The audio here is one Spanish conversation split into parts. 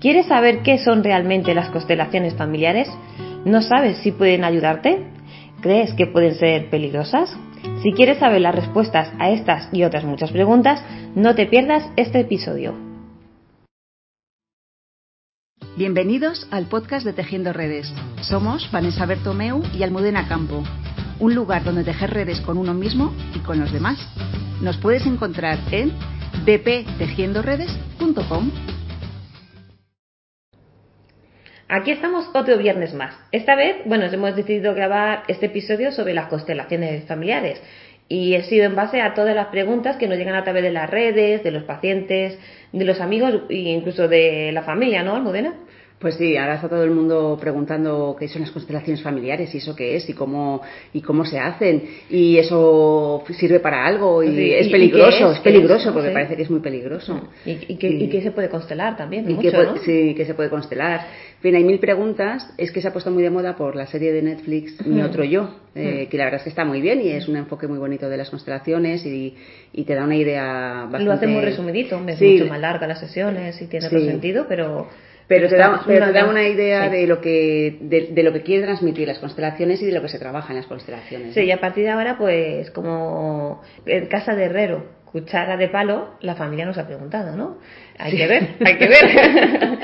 ¿Quieres saber qué son realmente las constelaciones familiares? ¿No sabes si pueden ayudarte? ¿Crees que pueden ser peligrosas? Si quieres saber las respuestas a estas y otras muchas preguntas, no te pierdas este episodio. Bienvenidos al podcast de Tejiendo Redes. Somos Vanessa Bertomeu y Almudena Campo, un lugar donde tejer redes con uno mismo y con los demás. Nos puedes encontrar en bptejiendoredes.com. Aquí estamos otro viernes más. Esta vez, bueno, hemos decidido grabar este episodio sobre las constelaciones familiares y he sido en base a todas las preguntas que nos llegan a través de las redes, de los pacientes, de los amigos e incluso de la familia, ¿no, Almudena? Pues sí, ahora está todo el mundo preguntando qué son las constelaciones familiares y eso qué es y cómo y cómo se hacen y eso sirve para algo y es peligroso, es? peligroso porque parece que es muy peligroso. ¿Y, qué, se puede constelar también? Y Sí, que se puede constelar. Bien, hay mil preguntas. Es que se ha puesto muy de moda por la serie de Netflix Mi Otro Yo, eh, que la verdad es que está muy bien y es un enfoque muy bonito de las constelaciones y, te da una idea bastante... Lo hace muy resumidito, es mucho más larga las sesiones y tiene otro sentido, pero pero te da, pero te da una idea de lo que de, lo que quiere transmitir las constelaciones y de lo que se trabaja en las constelaciones. Sí, y a partir de ahora, pues como en casa de herrero, cuchara de palo, la familia nos ha preguntado, ¿no? Hay que ver, hay que ver.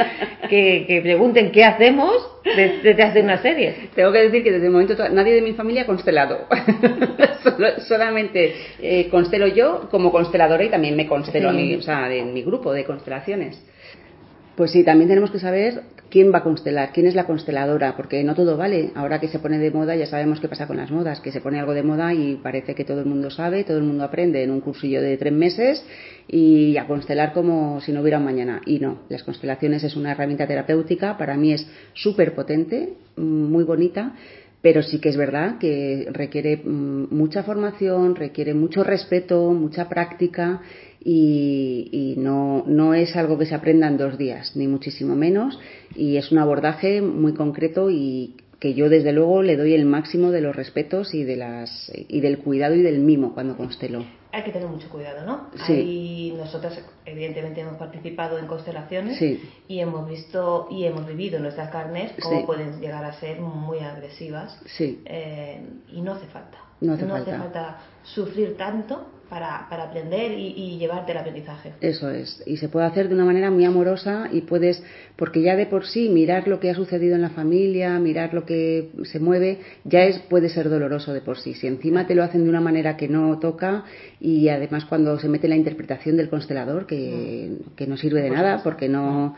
que, pregunten qué hacemos desde hace una serie. Tengo que decir que desde el momento nadie de mi familia ha constelado. solamente eh, constelo yo como consteladora y también me constelo a mí, o sea, en mi grupo de constelaciones. Pues sí, también tenemos que saber quién va a constelar, quién es la consteladora, porque no todo vale. Ahora que se pone de moda, ya sabemos qué pasa con las modas, que se pone algo de moda y parece que todo el mundo sabe, todo el mundo aprende en un cursillo de tres meses y a constelar como si no hubiera un mañana. Y no, las constelaciones es una herramienta terapéutica, para mí es súper potente, muy bonita, pero sí que es verdad que requiere mm, mucha formación, requiere mucho respeto, mucha práctica y, no, no, es algo que se aprenda en dos días, ni muchísimo menos, y es un abordaje muy concreto y que yo desde luego le doy el máximo de los respetos y, de las, y del cuidado y del mimo cuando constelo. Hay que tener mucho cuidado, ¿no? Sí. Y nosotras evidentemente hemos participado en constelaciones y hemos visto y hemos vivido en nuestras carnes cómo pueden llegar a ser muy agresivas sí. Eh, y no hace falta. No hace, falta. hace falta sufrir tanto para, para aprender y, llevarte el aprendizaje. Eso es, y se puede hacer de una manera muy amorosa y puedes, porque ya de por sí mirar lo que ha sucedido en la familia, mirar lo que se mueve, ya es puede ser doloroso de por sí. Si encima te lo hacen de una manera que no toca y además cuando se mete la interpretación del constelador, que, mm. que no sirve de nada, porque no,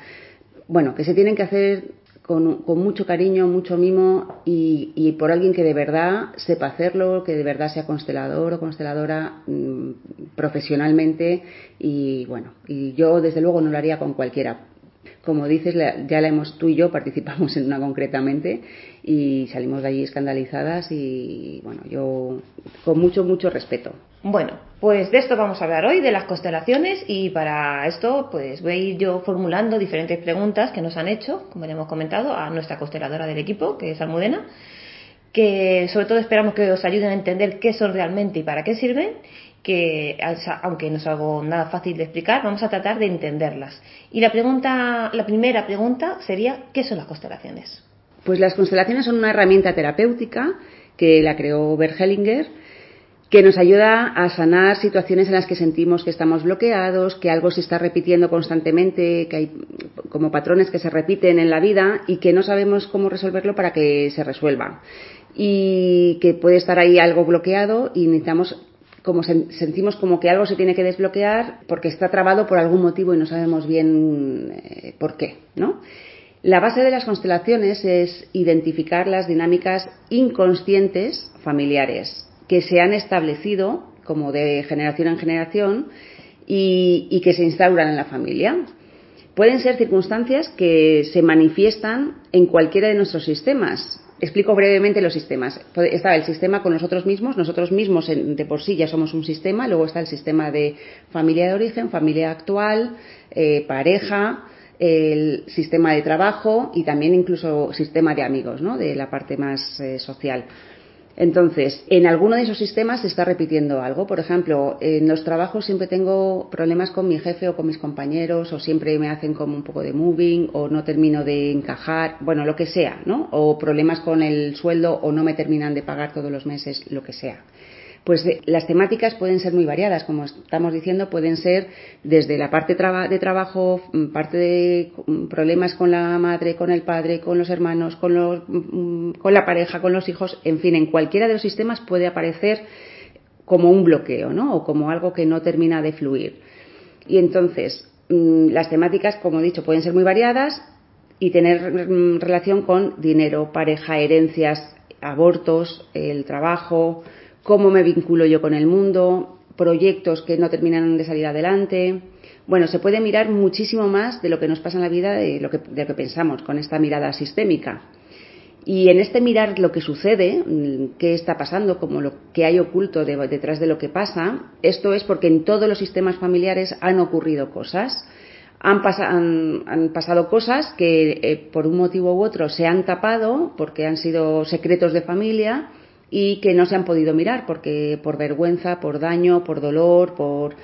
bueno, que se tienen que hacer con, con, mucho cariño, mucho mimo y, y, por alguien que de verdad sepa hacerlo, que de verdad sea constelador o consteladora mm, profesionalmente y bueno, y yo desde luego no lo haría con cualquiera. Como dices, ya la hemos, tú y yo participamos en una concretamente y salimos de allí escandalizadas y bueno, yo con mucho, mucho respeto. Bueno, pues de esto vamos a hablar hoy, de las constelaciones, y para esto pues voy a ir yo formulando diferentes preguntas que nos han hecho, como ya hemos comentado, a nuestra consteladora del equipo, que es Almudena, que sobre todo esperamos que os ayuden a entender qué son realmente y para qué sirven, que aunque no es algo nada fácil de explicar, vamos a tratar de entenderlas. Y la pregunta, la primera pregunta sería, ¿qué son las constelaciones? Pues las constelaciones son una herramienta terapéutica que la creó Bert Hellinger, que nos ayuda a sanar situaciones en las que sentimos que estamos bloqueados, que algo se está repitiendo constantemente, que hay como patrones que se repiten en la vida y que no sabemos cómo resolverlo para que se resuelva. Y que puede estar ahí algo bloqueado y necesitamos como sentimos como que algo se tiene que desbloquear porque está trabado por algún motivo y no sabemos bien eh, por qué, ¿no? La base de las constelaciones es identificar las dinámicas inconscientes familiares que se han establecido como de generación en generación y, que se instauran en la familia. Pueden ser circunstancias que se manifiestan en cualquiera de nuestros sistemas. Explico brevemente los sistemas. Está el sistema con nosotros mismos, nosotros mismos de por sí ya somos un sistema, luego está el sistema de familia de origen, familia actual, eh, pareja, el sistema de trabajo y también incluso sistema de amigos, ¿no? de la parte más eh, social. Entonces, en alguno de esos sistemas se está repitiendo algo. Por ejemplo, en los trabajos siempre tengo problemas con mi jefe o con mis compañeros, o siempre me hacen como un poco de moving, o no termino de encajar, bueno, lo que sea, ¿no? O problemas con el sueldo, o no me terminan de pagar todos los meses, lo que sea. Pues las temáticas pueden ser muy variadas, como estamos diciendo, pueden ser desde la parte de trabajo, mm, parte de mm, problemas con la madre, con el padre, con los hermanos, con, los, mm, con la pareja, con los hijos, en fin, en cualquiera de los sistemas puede aparecer como un bloqueo, ¿no? O como algo que no termina de fluir. Y entonces, las temáticas, como he dicho, pueden ser muy variadas y tener relación con dinero, pareja, herencias, abortos, el trabajo, cómo me vinculo yo con el mundo, proyectos que no terminan de salir adelante. Bueno, se puede mirar muchísimo más de lo que nos pasa en la vida, de lo que, de lo que pensamos, con esta mirada sistémica. Y en este mirar lo que sucede, mm, qué está pasando, como lo que hay oculto detrás de lo que pasa, esto es porque en todos los sistemas familiares han ocurrido cosas. Han, han, pasado cosas que eh, por un motivo u otro se han tapado porque han sido secretos de familia y que no se han podido mirar porque por vergüenza, por daño, por dolor, por,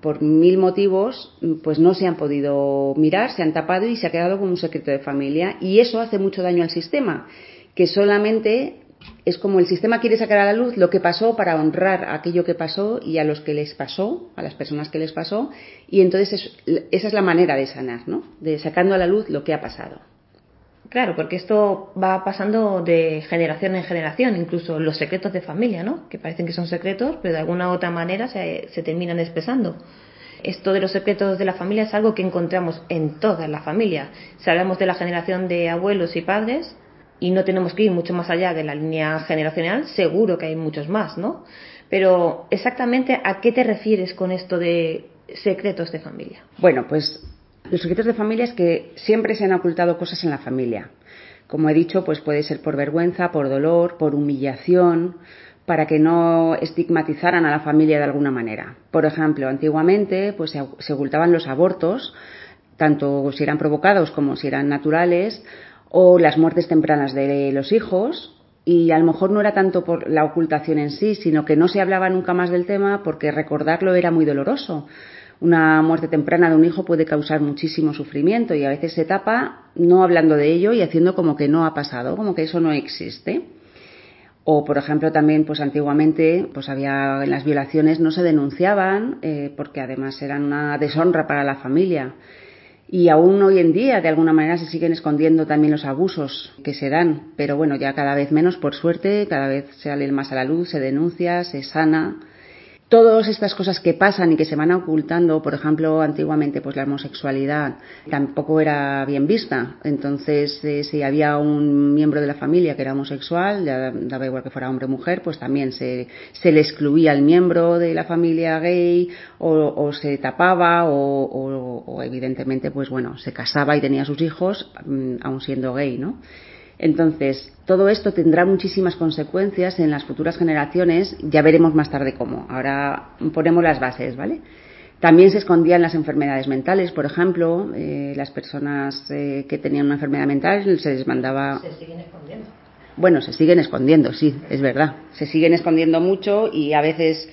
por mil motivos, pues no se han podido mirar, se han tapado y se ha quedado como un secreto de familia. Y eso hace mucho daño al sistema, que solamente es como el sistema quiere sacar a la luz lo que pasó para honrar aquello que pasó y a los que les pasó, a las personas que les pasó, y entonces esa es la manera de sanar, ¿no? De sacando a la luz lo que ha pasado. Claro, porque esto va pasando de generación en generación, incluso los secretos de familia, ¿no? Que parecen que son secretos, pero de alguna u otra manera se, terminan expresando. Esto de los secretos de la familia es algo que encontramos en toda la familia. Si hablamos de la generación de abuelos y padres, y no tenemos que ir mucho más allá de la línea generacional, seguro que hay muchos más, ¿no? Pero exactamente a qué te refieres con esto de secretos de familia. Bueno, pues los secretos de familia es que siempre se han ocultado cosas en la familia. Como he dicho, pues puede ser por vergüenza, por dolor, por humillación, para que no estigmatizaran a la familia de alguna manera. Por ejemplo, antiguamente pues se ocultaban los abortos, tanto si eran provocados como si eran naturales, o las muertes tempranas de los hijos, y a lo mejor no era tanto por la ocultación en sí, sino que no se hablaba nunca más del tema porque recordarlo era muy doloroso una muerte temprana de un hijo puede causar muchísimo sufrimiento y a veces se tapa no hablando de ello y haciendo como que no ha pasado, como que eso no existe. O, por ejemplo, también, pues antiguamente, pues había en las violaciones no se denunciaban eh, porque además eran una deshonra para la familia. Y aún hoy en día, de alguna manera, se siguen escondiendo también los abusos que se dan. Pero bueno, ya cada vez menos, por suerte, cada vez sale más a la luz, se denuncia, se sana todas estas cosas que pasan y que se van ocultando, por ejemplo, antiguamente pues la homosexualidad tampoco era bien vista. Entonces, eh, si había un miembro de la familia que era homosexual, ya daba igual que fuera hombre o mujer, pues también se, se le excluía al miembro de la familia gay o, se tapaba o, o, evidentemente pues bueno, se casaba y tenía sus hijos mm, aun siendo gay, ¿no? Entonces, todo esto tendrá muchísimas consecuencias en las futuras generaciones, ya veremos más tarde cómo. Ahora ponemos las bases, ¿vale? También se escondían las enfermedades mentales, por ejemplo, eh, las personas eh, que tenían una enfermedad mental se les mandaba. Se siguen escondiendo. Bueno, se siguen escondiendo, sí, es verdad. Se siguen escondiendo mucho y a veces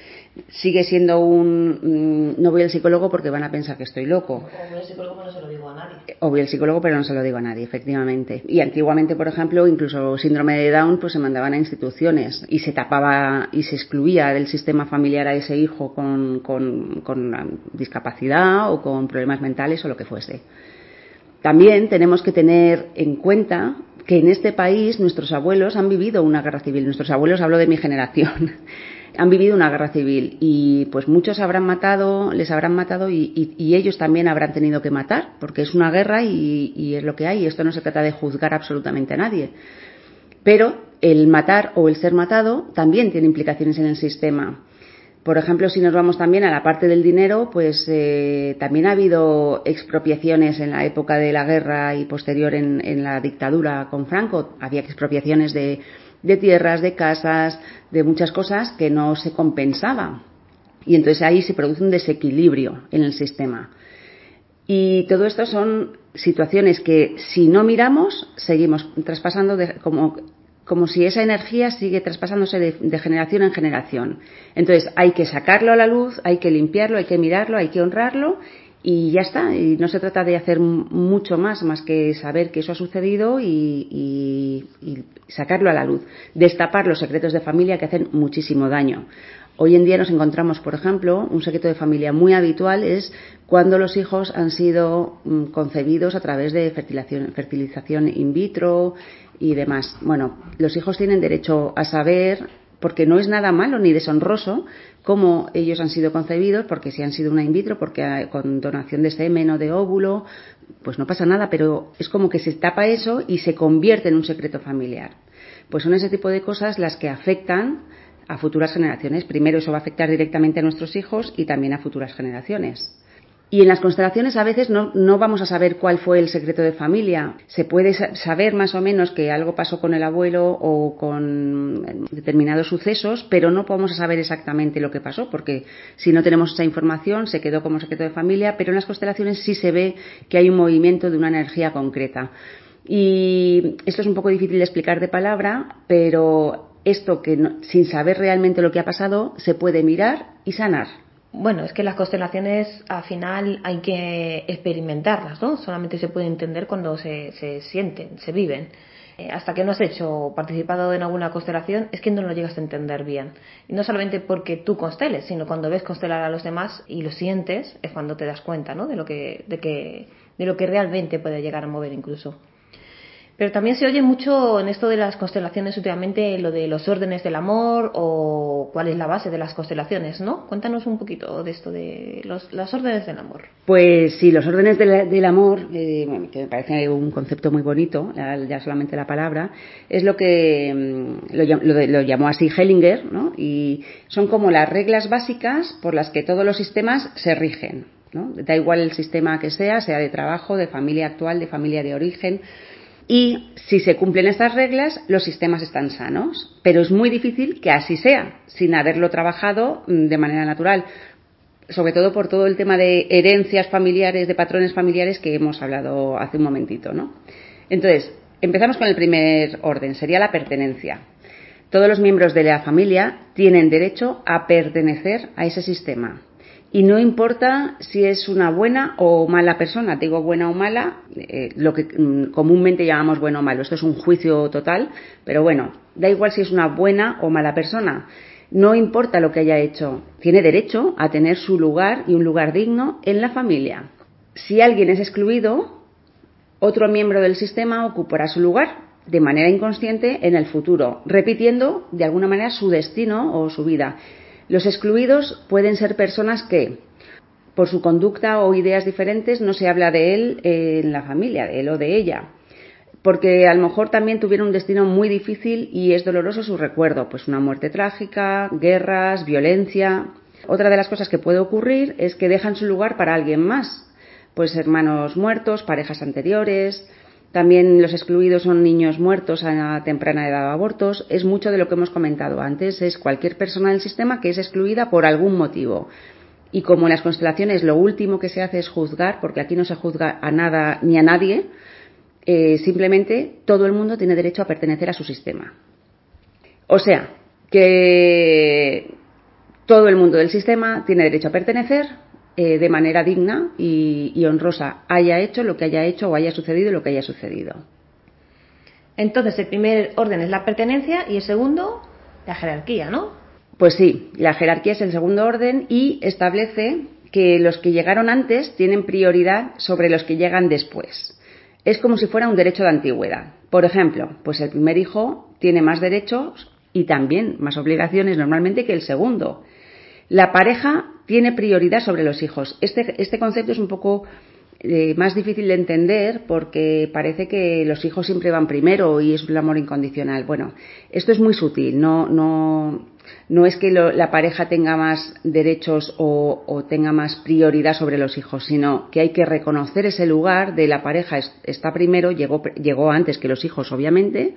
sigue siendo un mm, no voy al psicólogo porque van a pensar que estoy loco. O voy al psicólogo pero no se lo digo a nadie. O voy al psicólogo pero no se lo digo a nadie, efectivamente. Y antiguamente, por ejemplo, incluso síndrome de Down, pues se mandaban a instituciones y se tapaba y se excluía del sistema familiar a ese hijo con, con, con discapacidad o con problemas mentales o lo que fuese. También tenemos que tener en cuenta que en este país nuestros abuelos han vivido una guerra civil. Nuestros abuelos, hablo de mi generación han vivido una guerra civil y pues muchos habrán matado, les habrán matado y, ellos también habrán tenido que matar, porque es una guerra y, es lo que hay. Y esto no se trata de juzgar absolutamente a nadie. Pero el matar o el ser matado también tiene implicaciones en el sistema. Por ejemplo, si nos vamos también a la parte del dinero, pues eh, también ha habido expropiaciones en la época de la guerra y posterior en la dictadura con Franco. Había expropiaciones de, de tierras, de casas, de muchas cosas que no se compensaba. Y entonces ahí se produce un desequilibrio en el sistema. Y todo esto son situaciones que si no miramos, seguimos traspasando como como si esa energía sigue traspasándose de, generación en generación. Entonces hay que sacarlo a la luz, hay que limpiarlo, hay que mirarlo, hay que honrarlo y ya está. Y no se trata de hacer mucho más, más que saber que eso ha sucedido y, y sacarlo a la luz. Destapar los secretos de familia que hacen muchísimo daño. Hoy en día nos encontramos, por ejemplo, un secreto de familia muy habitual es cuando los hijos han sido mm, concebidos a través de fertilización, in vitro y demás. Bueno, los hijos tienen derecho a saber, porque no es nada malo ni deshonroso, cómo ellos han sido concebidos, porque si han sido una in vitro, porque con donación de semen o de óvulo, pues no pasa nada, pero es como que se tapa eso y se convierte en un secreto familiar. Pues son ese tipo de cosas las que afectan a futuras generaciones. Primero eso va a afectar directamente a nuestros hijos y también a futuras generaciones. Y en las constelaciones a veces no, no, vamos a saber cuál fue el secreto de familia. Se puede saber más o menos que algo pasó con el abuelo o con determinados sucesos, pero no podemos saber exactamente lo que pasó, porque si no tenemos esa información se quedó como secreto de familia, pero en las constelaciones sí se ve que hay un movimiento de una energía concreta. Y esto es un poco difícil de explicar de palabra, pero esto que sin saber realmente lo que ha pasado se puede mirar y sanar. Bueno, es que las constelaciones al final hay que experimentarlas, ¿no? Solamente se puede entender cuando se, se sienten, se viven. Eh, hasta que no has hecho participado en alguna constelación es que no lo llegas a entender bien. Y no solamente porque tú consteles, sino cuando ves constelar a los demás y lo sientes es cuando te das cuenta, ¿no? De lo que, de que, de lo que realmente puede llegar a mover incluso. Pero también se oye mucho en esto de las constelaciones últimamente lo de los órdenes del amor o cuál es la base de las constelaciones, ¿no? Cuéntanos un poquito de esto de los, las órdenes del amor. Pues sí, los órdenes del amor, eh, que me parece un concepto muy bonito, ya solamente la palabra, es lo que mm, lo, lo llamó así Hellinger, ¿no? Y son como las reglas básicas por las que todos los sistemas se rigen, ¿no? Da igual el sistema que sea, sea de trabajo, de familia actual, de familia de origen, y si se cumplen estas reglas, los sistemas están sanos. Pero es muy difícil que así sea, sin haberlo trabajado mm, de manera natural. Sobre todo por todo el tema de herencias familiares, de patrones familiares que hemos hablado hace un momentito, ¿no? Entonces, empezamos con el primer orden, sería la pertenencia. Todos los miembros de la familia tienen derecho a pertenecer a ese sistema. Y no importa si es una buena o mala persona, digo buena o mala, eh, lo que mm, comúnmente llamamos bueno o malo. Esto es un juicio total, pero bueno, da igual si es una buena o mala persona. No importa lo que haya hecho, tiene derecho a tener su lugar y un lugar digno en la familia. Si alguien es excluido, otro miembro del sistema ocupará su lugar de manera inconsciente en el futuro, repitiendo de alguna manera su destino o su vida. Los excluidos pueden ser personas que, por su conducta o ideas diferentes, no se habla de él en la familia, de él o de ella. Porque a lo mejor también tuvieron un destino muy difícil y es doloroso su recuerdo, pues una muerte trágica, guerras, violencia. Otra de las cosas que puede ocurrir es que dejan su lugar para alguien más, pues hermanos muertos, parejas anteriores, también los excluidos son niños muertos a temprana edad de abortos. Es mucho de lo que hemos comentado antes. Es cualquier persona del sistema que es excluida por algún motivo. Y como en las constelaciones lo último que se hace es juzgar, porque aquí no se juzga a nada ni a nadie, eh, simplemente todo el mundo tiene derecho a pertenecer a su sistema. O sea, que todo el mundo del sistema tiene derecho a pertenecer, eh, de manera digna y, honrosa, haya hecho lo que haya hecho o haya sucedido lo que haya sucedido. Entonces, el primer orden es la pertenencia y el segundo, la jerarquía, ¿no? Pues sí, la jerarquía es el segundo orden y establece que los que llegaron antes tienen prioridad sobre los que llegan después. Es como si fuera un derecho de antigüedad. Por ejemplo, pues el primer hijo tiene más derechos y también más obligaciones normalmente que el segundo. La pareja tiene prioridad sobre los hijos. Este, este concepto es un poco eh, más difícil de entender porque parece que los hijos siempre van primero y es un amor incondicional. Bueno, esto es muy sutil, no, no, no es que la pareja tenga más derechos o, o, tenga más prioridad sobre los hijos, sino que hay que reconocer ese lugar de la pareja está primero, llegó, llegó antes que los hijos, obviamente,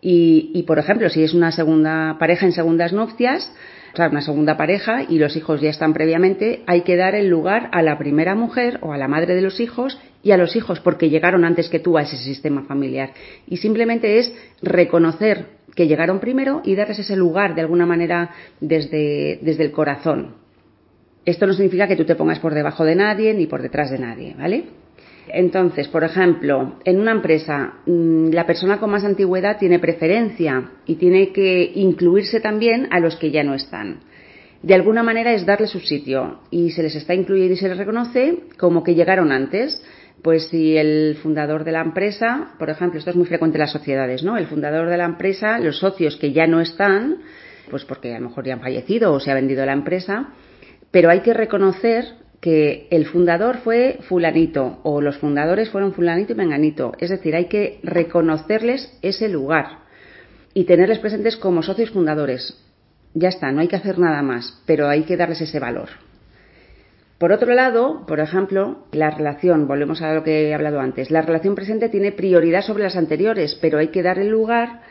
Y, y, por ejemplo, si es una segunda pareja en segundas nupcias, una segunda pareja y los hijos ya están previamente, hay que dar el lugar a la primera mujer o a la madre de los hijos y a los hijos porque llegaron antes que tú a ese sistema familiar. Y simplemente es reconocer que llegaron primero y darles ese lugar de alguna manera desde, desde el corazón. Esto no significa que tú te pongas por debajo de nadie ni por detrás de nadie, ¿vale? Entonces, por ejemplo, en una empresa, mm, la persona con más antigüedad tiene preferencia y tiene que incluirse también a los que ya no están. De alguna manera es darle su sitio y se les está incluyendo y se les reconoce como que llegaron antes. Pues si el fundador de la empresa, por ejemplo, esto es muy frecuente en las sociedades, ¿no? El fundador de la empresa, los socios que ya no están, pues porque a lo mejor ya han fallecido o se ha vendido la empresa, pero hay que reconocer que el fundador fue fulanito o los fundadores fueron fulanito y menganito. Es decir, hay que reconocerles ese lugar y tenerles presentes como socios fundadores. Ya está, no hay que hacer nada más, pero hay que darles ese valor. Por otro lado, por ejemplo, la relación, volvemos a lo que he hablado antes, la relación presente tiene prioridad sobre las anteriores, pero hay que darle lugar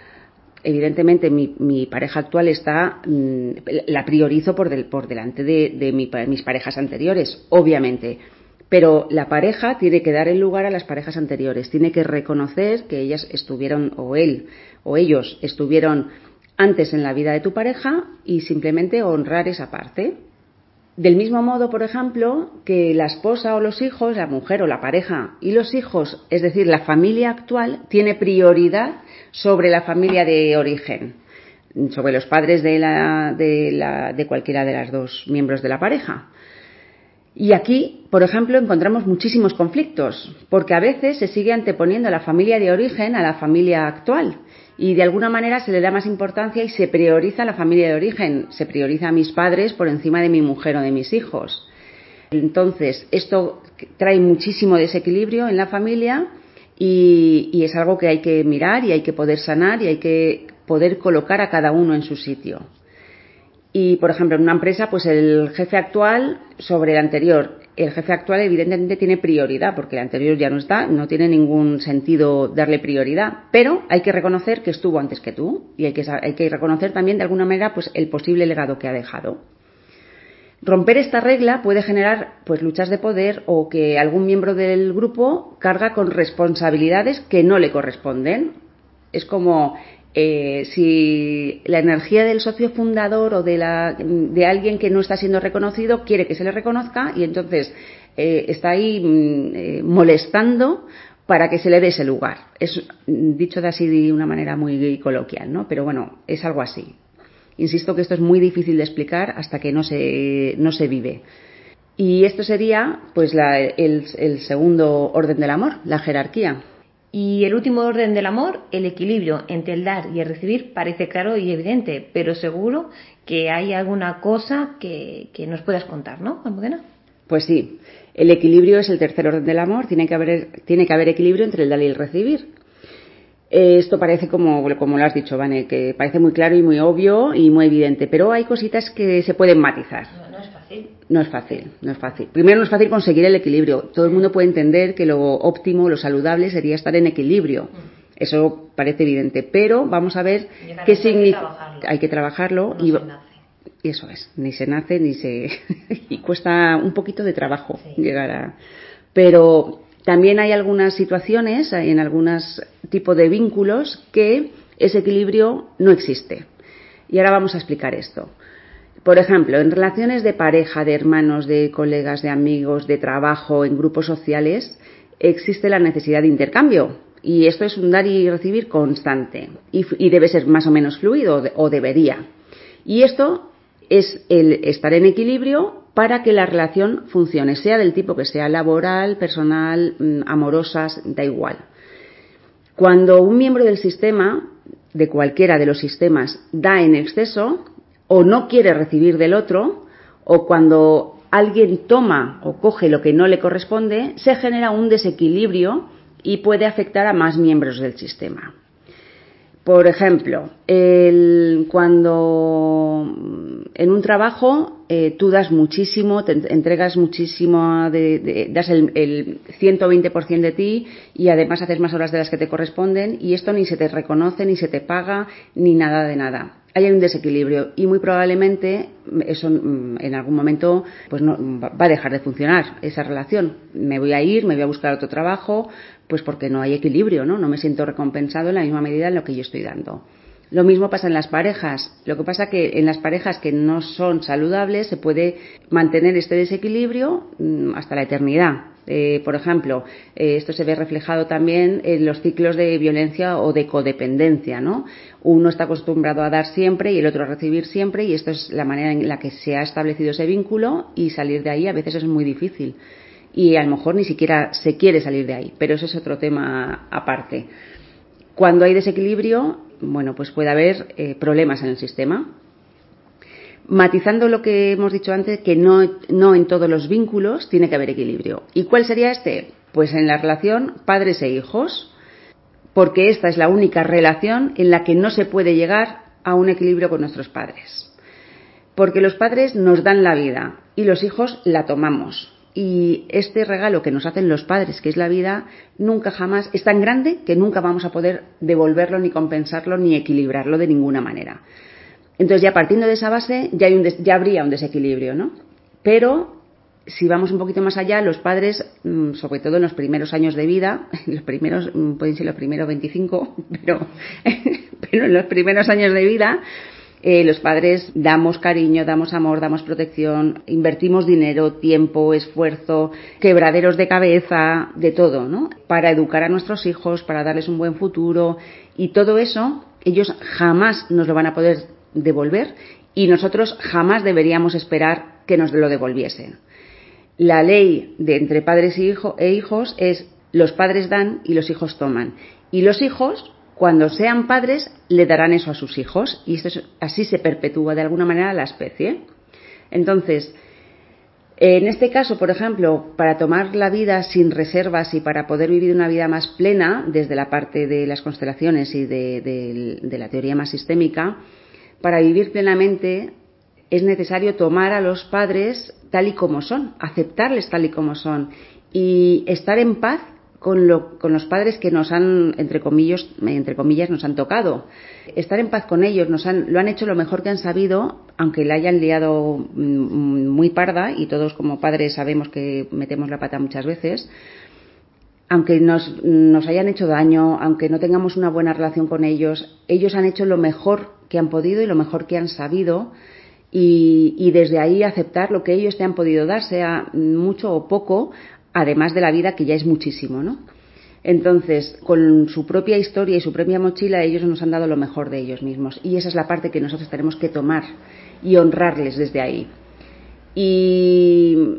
evidentemente mi, pareja actual está, mm, la priorizo por, por delante de, mis parejas anteriores, obviamente. Pero la pareja tiene que dar el lugar a las parejas anteriores, tiene que reconocer que ellas estuvieron, o él, o ellos estuvieron antes en la vida de tu pareja y simplemente honrar esa parte. Del mismo modo, por ejemplo, que la esposa o los hijos, la mujer o la pareja y los hijos, es decir, la familia actual, tiene prioridad sobre la familia de origen, sobre los padres de, la, de, la, de cualquiera de las dos miembros de la pareja. Y aquí, por ejemplo, encontramos muchísimos conflictos, porque a veces se sigue anteponiendo la familia de origen a la familia actual y de alguna manera se le da más importancia y se prioriza la familia de origen, se prioriza a mis padres por encima de mi mujer o de mis hijos. Entonces, esto trae muchísimo desequilibrio en la familia y, y, es algo que hay que mirar y hay que poder sanar y hay que poder colocar a cada uno en su sitio. Y, por ejemplo, en una empresa, pues el jefe actual sobre el anterior. El jefe actual evidentemente tiene prioridad, porque el anterior ya no está, no tiene ningún sentido darle prioridad, pero hay que reconocer que estuvo antes que tú y hay que, hay que reconocer también de alguna manera pues el posible legado que ha dejado. Romper esta regla puede generar pues luchas de poder o que algún miembro del grupo carga con responsabilidades que no le corresponden. Es como eh, si la energía del socio fundador o de, la, de alguien que no está siendo reconocido quiere que se le reconozca y entonces eh, está ahí mm, eh, molestando para que se le dé ese lugar. Es dicho de así de una manera muy coloquial, ¿no? Pero bueno, es algo así. Insisto que esto es muy difícil de explicar hasta que no se, no se vive. Y esto sería, pues, la, el, el segundo orden del amor, la jerarquía. Y el último orden del amor, el equilibrio entre el dar y el recibir, parece claro y evidente, pero seguro que hay alguna cosa que, nos puedas contar, ¿no, Almudena? Pues sí, el equilibrio es el tercer orden del amor, tiene que haber, tiene que haber equilibrio entre el dar y el recibir. Esto parece como, como lo has dicho, Vane, que parece muy claro y muy obvio y muy evidente, pero hay cositas que se pueden matizar. No es fácil, no es fácil. Primero no es fácil conseguir el equilibrio. Todo el mundo puede entender que lo óptimo, lo saludable sería estar en equilibrio. Mm. Eso parece evidente, pero vamos a ver qué significa. Hay que trabajarlo y, eso es, ni se nace ni se y cuesta un poquito de trabajo llegar a. Pero también hay algunas situaciones, en algunos tipos de vínculos que ese equilibrio no existe. Y ahora vamos a explicar esto. Por ejemplo, en relaciones de pareja, de hermanos, de colegas, de amigos, de trabajo, en grupos sociales, existe la necesidad de intercambio. Y esto es un dar y recibir constante. Y, debe ser más o menos fluido, o debería. Y esto es el estar en equilibrio para que la relación funcione, sea del tipo que sea laboral, personal, mm, amorosas, da igual. Cuando un miembro del sistema, de cualquiera de los sistemas, da en exceso, o no quiere recibir del otro, o cuando alguien toma o coge lo que no le corresponde, se genera un desequilibrio y puede afectar a más miembros del sistema. Por ejemplo, el, cuando en un trabajo eh, tú das muchísimo, te entregas muchísimo, de, das el, el 120% de ti y además haces más horas de las que te corresponden y esto ni se te reconoce, ni se te paga, ni nada de nada hay un desequilibrio y muy probablemente eso mm, en algún momento pues no va a dejar de funcionar esa relación. Me voy a ir, me voy a buscar otro trabajo, pues porque no hay equilibrio, ¿no? No me siento recompensado en la misma medida en lo que yo estoy dando. Lo mismo pasa en las parejas. Lo que pasa que en las parejas que no son saludables se puede mantener este desequilibrio mm, hasta la eternidad. Eh, por ejemplo, eh, esto se ve reflejado también en los ciclos de violencia o de codependencia, ¿no? Uno está acostumbrado a dar siempre y el otro a recibir siempre y esto es la manera en la que se ha establecido ese vínculo y salir de ahí a veces es muy difícil y a lo mejor ni siquiera se quiere salir de ahí, pero eso es otro tema aparte. Cuando hay desequilibrio, bueno, pues puede haber eh, problemas en el sistema, matizando lo que hemos dicho antes, que no, no en todos los vínculos tiene que haber equilibrio. ¿Y cuál sería este? Pues en la relación padres e hijos, porque esta es la única relación en la que no se puede llegar a un equilibrio con nuestros padres. Porque los padres nos dan la vida y los hijos la tomamos. Y este regalo que nos hacen los padres, que es la vida, nunca jamás es tan grande que nunca vamos a poder devolverlo, ni compensarlo, ni equilibrarlo de ninguna manera. Entonces ya partiendo de esa base ya, hay un ya habría un desequilibrio, ¿no? Pero si vamos un poquito más allá, los padres, mm, sobre todo en los primeros años de vida, los primeros, mm, pueden ser los primeros 25, pero, pero en los primeros años de vida, eh, los padres damos cariño, damos amor, damos protección, invertimos dinero, tiempo, esfuerzo, quebraderos de cabeza, de todo, ¿no? Para educar a nuestros hijos, para darles un buen futuro y todo eso, ellos jamás nos lo van a poder devolver y nosotros jamás deberíamos esperar que nos lo devolviesen. La ley de entre padres hijo, e hijos es los padres dan y los hijos toman. Y los hijos, cuando sean padres, le darán eso a sus hijos y así se perpetúa de alguna manera la especie. Entonces, en este caso, por ejemplo, para tomar la vida sin reservas y para poder vivir una vida más plena, desde la parte de las constelaciones y de la teoría más sistémica, para vivir plenamente es necesario tomar a los padres tal y como son, aceptarles tal y como son y estar en paz con, los padres que nos han, entre comillas, entre comillas, nos han tocado. Estar en paz con ellos, nos han, lo han hecho lo mejor que han sabido, aunque la hayan liado mm, muy parda, y todos como padres sabemos que metemos la pata muchas veces, aunque nos, nos hayan hecho daño, aunque no tengamos una buena relación con ellos, ellos han hecho lo mejor que han podido y lo mejor que han sabido y, desde ahí aceptar lo que ellos te han podido dar, sea mucho o poco, además de la vida que ya es muchísimo, ¿no? Entonces, con su propia historia y su propia mochila, ellos nos han dado lo mejor de ellos mismos. Y esa es la parte que nosotros tenemos que tomar y honrarles desde ahí. Y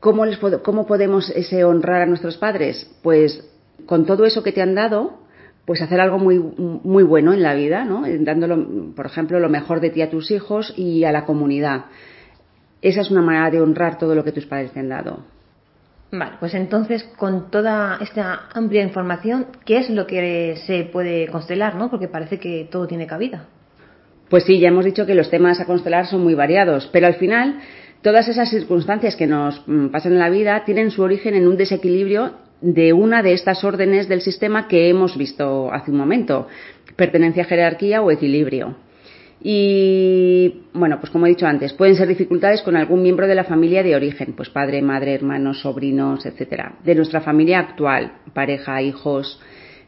¿cómo, les cómo podemos ese honrar a nuestros padres? Pues con todo eso que te han dado, pues hacer algo muy, muy bueno en la vida, ¿no? Dándolo, por ejemplo, lo mejor de ti a tus hijos y a la comunidad. Esa es una manera de honrar todo lo que tus padres te han dado. Vale, pues entonces con toda esta amplia información, ¿qué es lo que se puede constelar, no? Porque parece que todo tiene cabida. Pues sí, ya hemos dicho que los temas a constelar son muy variados, pero al final todas esas circunstancias que nos mm, pasan en la vida tienen su origen en un desequilibrio de una de estas órdenes del sistema que hemos visto hace un momento, pertenencia, jerarquía o equilibrio. Y bueno, pues como he dicho antes, pueden ser dificultades con algún miembro de la familia de origen, pues padre, madre, hermanos, sobrinos, etcétera, de nuestra familia actual, pareja, hijos,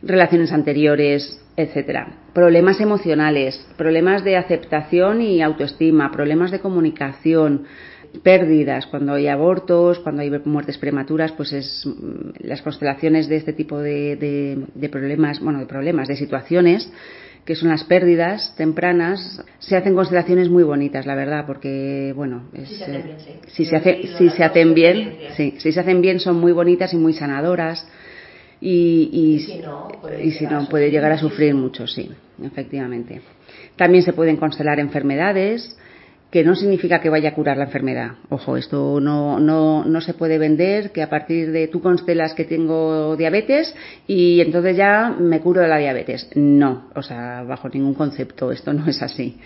relaciones anteriores, etcétera. Problemas emocionales, problemas de aceptación y autoestima, problemas de comunicación, pérdidas, cuando hay abortos, cuando hay muertes prematuras, pues es mm, las constelaciones de este tipo de, de, problemas, bueno, de problemas, de situaciones, que son las pérdidas tempranas, se hacen constelaciones muy bonitas, la verdad, porque, bueno, si se hacen bien, si se, hace, si se hacen bien, sí, si se hacen bien son muy bonitas y muy sanadoras. Y, y, si no, puede, y si no, puede llegar a sufrir mucho, sí, efectivamente. También se pueden constelar enfermedades, que no significa que vaya a curar la enfermedad. Ojo, esto no, no, no se puede vender que a partir de tú constelas que tengo diabetes y entonces ya me curo de la diabetes. No, o sea, bajo ningún concepto, esto no es así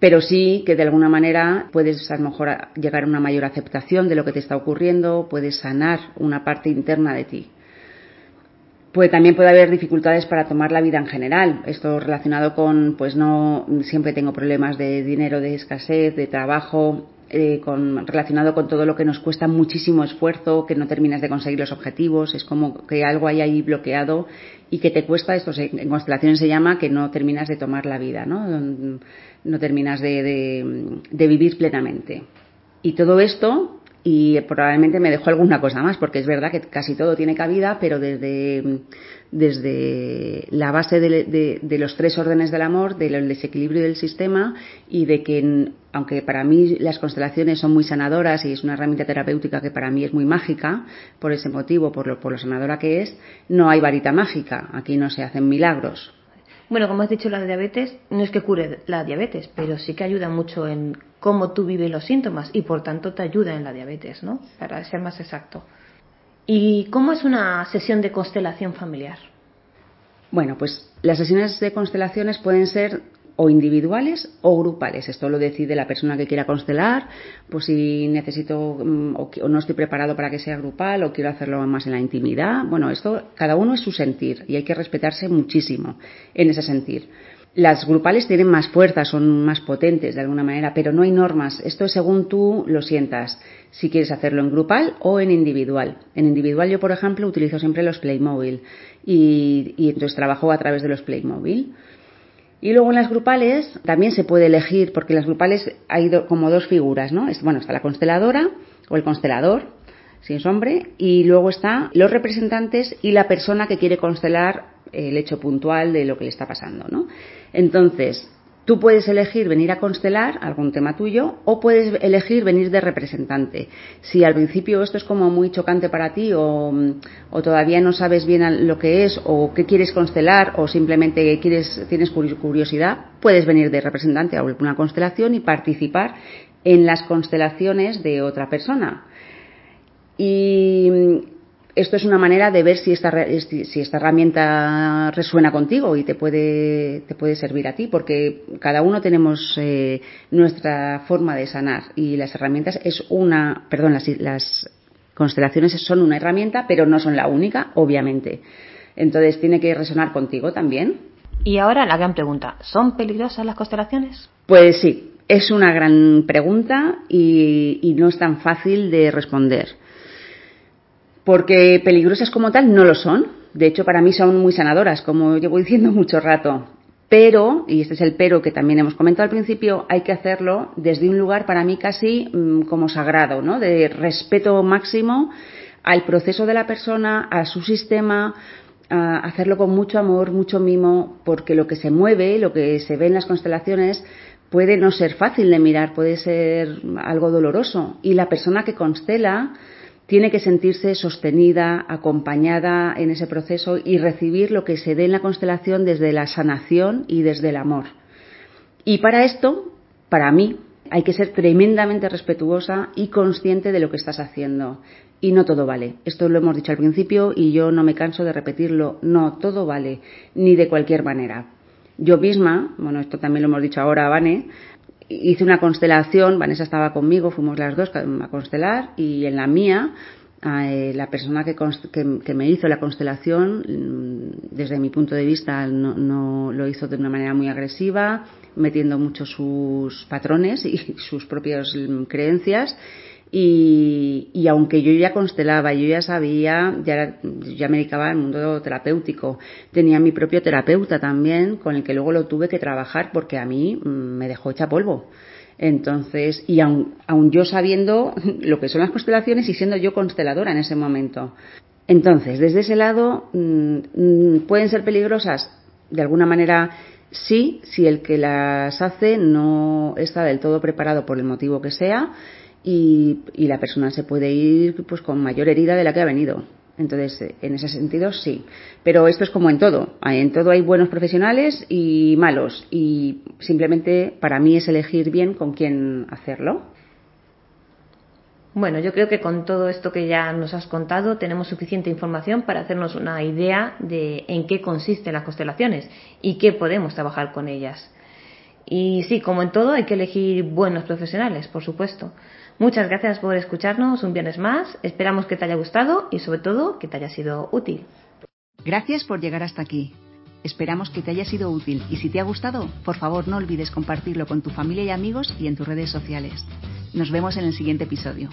pero sí que de alguna manera puedes a lo mejor llegar a una mayor aceptación de lo que te está ocurriendo, puedes sanar una parte interna de ti. Pues también puede haber dificultades para tomar la vida en general. Esto relacionado con, pues no, siempre tengo problemas de dinero, de escasez, de trabajo, eh, relacionado con todo lo que nos cuesta muchísimo esfuerzo, que no terminas de conseguir los objetivos, es como que algo hay ahí bloqueado y que te cuesta, esto en constelaciones se llama que no terminas de tomar la vida, ¿no? No terminas de vivir plenamente. Y todo esto y probablemente me dejó alguna cosa más, porque es verdad que casi todo tiene cabida, pero desde, desde la base de, de, los tres órdenes del amor, del desequilibrio del sistema y de que, aunque para mí las constelaciones son muy sanadoras y es una herramienta terapéutica que para mí es muy mágica, por ese motivo, por lo, por lo sanadora que es, no hay varita mágica, aquí no se hacen milagros. Bueno, como has dicho, la diabetes no es que cure la diabetes, pero sí que ayuda mucho en cómo tú vives los síntomas y por tanto te ayuda en la diabetes, ¿no? Para ser más exacto. ¿Y cómo es una sesión de constelación familiar? Bueno, pues las sesiones de constelaciones pueden ser o individuales o grupales. Esto lo decide la persona que quiera constelar, pues si necesito mm, o, no estoy preparado para que sea grupal o quiero hacerlo más en la intimidad. Bueno, esto cada uno es su sentir y hay que respetarse muchísimo en ese sentir. Las grupales tienen más fuerza, son más potentes de alguna manera, pero no hay normas. Esto es según tú lo sientas, si quieres hacerlo en grupal o en individual. En individual yo, por ejemplo, utilizo siempre los Playmobil y, y entonces trabajo a través de los Playmobil. Y luego en las grupales también se puede elegir, porque en las grupales hay como dos figuras, ¿no? bueno, está la consteladora o el constelador, si es hombre, y luego está los representantes y la persona que quiere constelar el hecho puntual de lo que le está pasando, ¿no? Entonces, Tú puedes elegir venir a constelar algún tema tuyo o puedes elegir venir de representante. Si al principio esto es como muy chocante para ti o, o, todavía no sabes bien lo que es o qué quieres constelar o simplemente quieres, tienes curiosidad, puedes venir de representante a alguna constelación y participar en las constelaciones de otra persona. Y esto es una manera de ver si esta, si esta herramienta resuena contigo y te puede, te puede servir a ti, porque cada uno tenemos eh, nuestra forma de sanar y las herramientas es una, perdón, las, las constelaciones son una herramienta, pero no son la única, obviamente. Entonces tiene que resonar contigo también. Y ahora la gran pregunta, ¿son peligrosas las constelaciones? Pues sí, es una gran pregunta y, y no es tan fácil de responder porque peligrosas como tal no lo son. De hecho, para mí son muy sanadoras, como llevo diciendo mucho rato. Pero, y este es el pero que también hemos comentado al principio, hay que hacerlo desde un lugar para mí casi mm, como sagrado, ¿no? De respeto máximo al proceso de la persona, a su sistema, a hacerlo con mucho amor, mucho mimo, porque lo que se mueve, lo que se ve en las constelaciones, puede no ser fácil de mirar, puede ser algo doloroso. Y la persona que constela, tiene que sentirse sostenida, acompañada en ese proceso y recibir lo que se dé en la constelación desde la sanación y desde el amor. Y para esto, para mí, hay que ser tremendamente respetuosa y consciente de lo que estás haciendo. Y no todo vale. Esto lo hemos dicho al principio y yo no me canso de repetirlo. No, todo vale, ni de cualquier manera. Yo misma, bueno, esto también lo hemos dicho ahora, Vane, hice una constelación, Vanessa estaba conmigo, fuimos las dos a constelar y en la mía eh, la persona que, que, me hizo la constelación, mm, desde mi punto de vista, no, no, lo hizo de una manera muy agresiva, metiendo mucho sus patrones y sus propias mm, creencias y, y, aunque yo ya constelaba, yo ya sabía, ya, ya me dedicaba al mundo terapéutico, tenía mi propio terapeuta también, con el que luego lo tuve que trabajar porque a mí mm, me dejó hecha polvo. Entonces, y aun, aun yo sabiendo lo que son las constelaciones y siendo yo consteladora en ese momento. Entonces, desde ese lado, mm, mm, ¿pueden ser peligrosas? De alguna manera, sí, si el que las hace no está del todo preparado por el motivo que sea y, la persona se puede ir pues con mayor herida de la que ha venido. Entonces, en ese sentido, sí. Pero esto es como en todo. En todo hay buenos profesionales y malos. Y simplemente para mí es elegir bien con quién hacerlo. Bueno, yo creo que con todo esto que ya nos has contado tenemos suficiente información para hacernos una idea de en qué consisten las constelaciones y qué podemos trabajar con ellas. Y sí, como en todo, hay que elegir buenos profesionales, por supuesto. Muchas gracias por escucharnos un viernes más. Esperamos que te haya gustado y sobre todo que te haya sido útil. Gracias por llegar hasta aquí. Esperamos que te haya sido útil y si te ha gustado, por favor no olvides compartirlo con tu familia y amigos y en tus redes sociales. Nos vemos en el siguiente episodio.